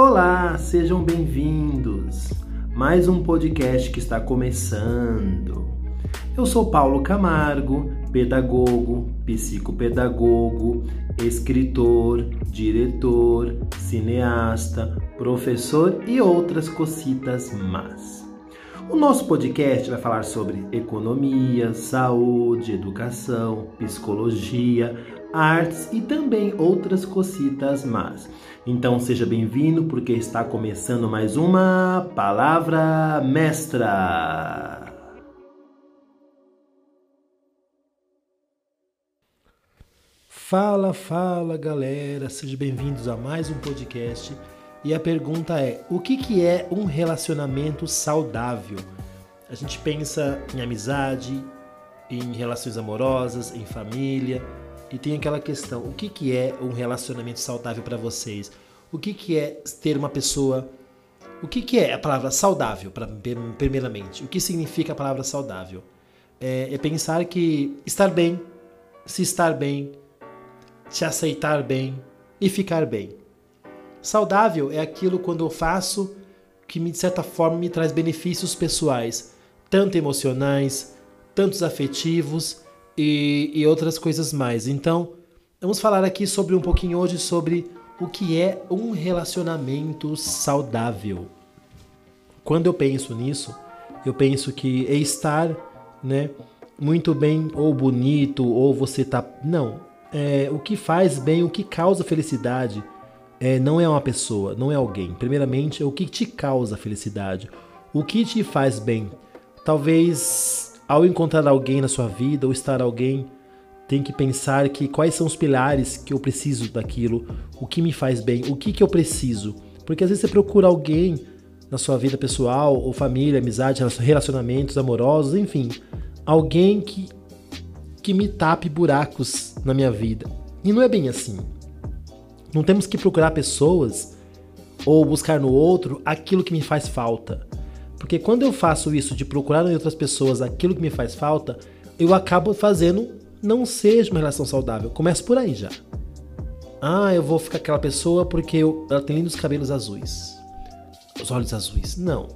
Olá, sejam bem-vindos. Mais um podcast que está começando. Eu sou Paulo Camargo, pedagogo, psicopedagogo, escritor, diretor, cineasta, professor e outras cocitas más. O nosso podcast vai falar sobre economia, saúde, educação, psicologia, artes e também outras cocitas más. Então seja bem-vindo porque está começando mais uma palavra mestra. Fala, fala galera, sejam bem-vindos a mais um podcast. E a pergunta é: o que, que é um relacionamento saudável? A gente pensa em amizade, em relações amorosas, em família, e tem aquela questão: o que, que é um relacionamento saudável para vocês? O que, que é ter uma pessoa. O que, que é a palavra saudável, pra, primeiramente? O que significa a palavra saudável? É, é pensar que estar bem, se estar bem, se aceitar bem e ficar bem. Saudável é aquilo quando eu faço que de certa forma me traz benefícios pessoais, tanto emocionais, tantos afetivos e, e outras coisas mais. Então, vamos falar aqui sobre um pouquinho hoje sobre o que é um relacionamento saudável. Quando eu penso nisso, eu penso que é estar, né, muito bem ou bonito ou você tá, não, é, o que faz bem, o que causa felicidade, é, não é uma pessoa, não é alguém. Primeiramente, é o que te causa felicidade, o que te faz bem. Talvez ao encontrar alguém na sua vida ou estar alguém, tem que pensar que quais são os pilares que eu preciso daquilo, o que me faz bem, o que, que eu preciso. Porque às vezes você procura alguém na sua vida pessoal, ou família, amizade, relacionamentos amorosos, enfim, alguém que, que me tape buracos na minha vida. E não é bem assim. Não temos que procurar pessoas ou buscar no outro aquilo que me faz falta. Porque quando eu faço isso de procurar em outras pessoas aquilo que me faz falta, eu acabo fazendo não seja uma relação saudável. Começa por aí já. Ah, eu vou ficar com aquela pessoa porque eu, ela tem lindos cabelos azuis. Os olhos azuis. Não.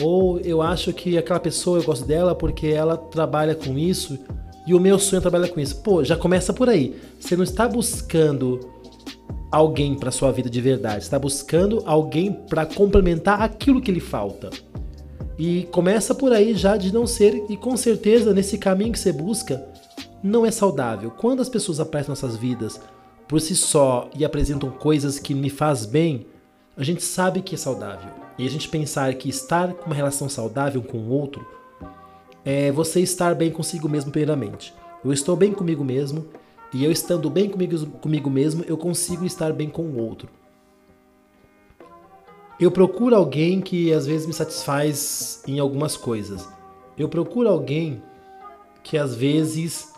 Ou eu acho que aquela pessoa eu gosto dela porque ela trabalha com isso e o meu sonho é trabalhar com isso. Pô, já começa por aí. Você não está buscando alguém para sua vida de verdade, está buscando alguém para complementar aquilo que lhe falta. E começa por aí já de não ser, e com certeza nesse caminho que você busca, não é saudável. Quando as pessoas aparecem nossas vidas por si só e apresentam coisas que me faz bem, a gente sabe que é saudável. E a gente pensar que estar com uma relação saudável com o outro é você estar bem consigo mesmo primeiramente. Eu estou bem comigo mesmo e eu estando bem comigo, comigo mesmo, eu consigo estar bem com o outro. Eu procuro alguém que às vezes me satisfaz em algumas coisas. Eu procuro alguém que às vezes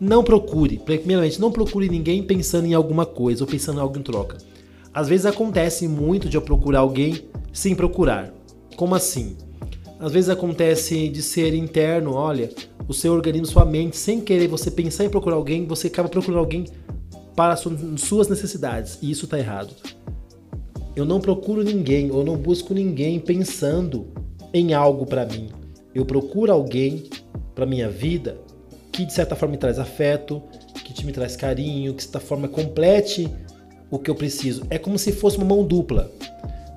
não procure. Primeiramente, não procure ninguém pensando em alguma coisa ou pensando em algo em troca. Às vezes acontece muito de eu procurar alguém sem procurar. Como assim? Às vezes acontece de ser interno, olha, o seu organismo, sua mente, sem querer você pensar em procurar alguém, você acaba procurando alguém para suas necessidades. E isso está errado. Eu não procuro ninguém, ou não busco ninguém pensando em algo para mim. Eu procuro alguém para minha vida que de certa forma me traz afeto, que me traz carinho, que de certa forma complete o que eu preciso. É como se fosse uma mão dupla.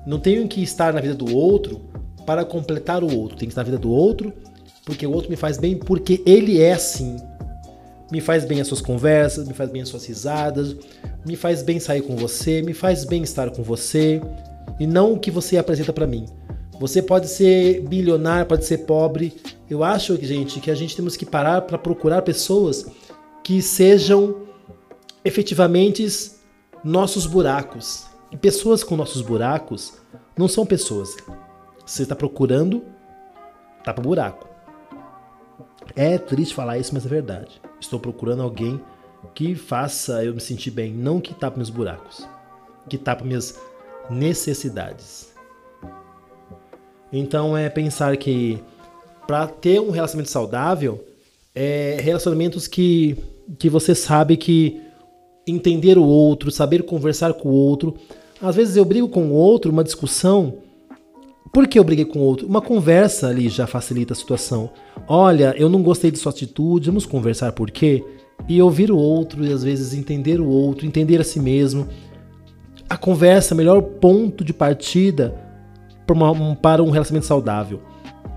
Não tenho que estar na vida do outro para completar o outro. Tenho que estar na vida do outro porque o outro me faz bem, porque ele é assim. Me faz bem as suas conversas, me faz bem as suas risadas, me faz bem sair com você, me faz bem estar com você e não o que você apresenta para mim. Você pode ser bilionário, pode ser pobre. Eu acho, gente, que a gente temos que parar para procurar pessoas que sejam efetivamente nossos buracos. E pessoas com nossos buracos não são pessoas. Você está procurando, tá para buraco. É triste falar isso, mas é verdade. Estou procurando alguém que faça eu me sentir bem, não que tapa meus buracos, que tapa minhas necessidades. Então é pensar que para ter um relacionamento saudável, é relacionamentos que, que você sabe que entender o outro, saber conversar com o outro, Às vezes eu brigo com o outro, uma discussão. Por que eu briguei com o outro? Uma conversa ali já facilita a situação. Olha, eu não gostei de sua atitude, vamos conversar por quê? E ouvir o outro e às vezes entender o outro, entender a si mesmo. A conversa é o melhor ponto de partida para, um relacionamento saudável.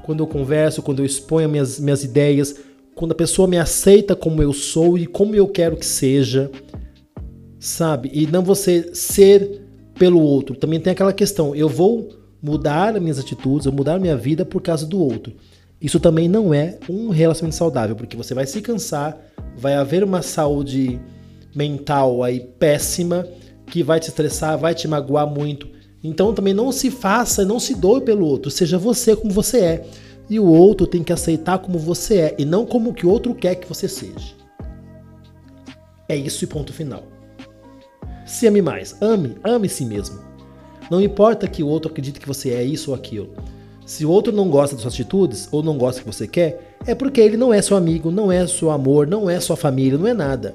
Quando eu converso, quando eu exponho minhas, minhas ideias, quando a pessoa me aceita como eu sou e como eu quero que seja, sabe? E não você ser pelo outro. Também tem aquela questão, eu vou mudar minhas atitudes, eu mudar minha vida por causa do outro. Isso também não é um relacionamento saudável, porque você vai se cansar, vai haver uma saúde mental aí péssima que vai te estressar, vai te magoar muito. Então também não se faça, não se doe pelo outro, seja você como você é. E o outro tem que aceitar como você é e não como que o outro quer que você seja. É isso e ponto final. Se ame mais, ame, ame si mesmo. Não importa que o outro acredite que você é isso ou aquilo. Se o outro não gosta das suas atitudes ou não gosta do que você quer, é porque ele não é seu amigo, não é seu amor, não é sua família, não é nada.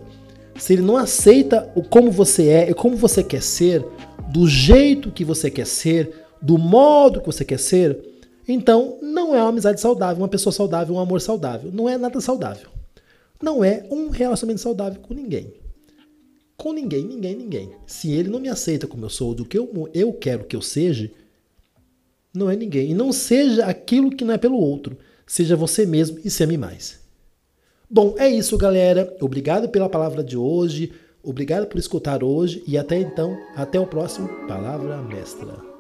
Se ele não aceita o como você é e como você quer ser, do jeito que você quer ser, do modo que você quer ser, então não é uma amizade saudável, uma pessoa saudável, um amor saudável. Não é nada saudável. Não é um relacionamento saudável com ninguém com ninguém, ninguém, ninguém. Se ele não me aceita como eu sou, do que eu, eu quero que eu seja, não é ninguém. E não seja aquilo que não é pelo outro. Seja você mesmo e se ame mais. Bom, é isso, galera. Obrigado pela palavra de hoje. Obrigado por escutar hoje. E até então, até o próximo Palavra Mestra.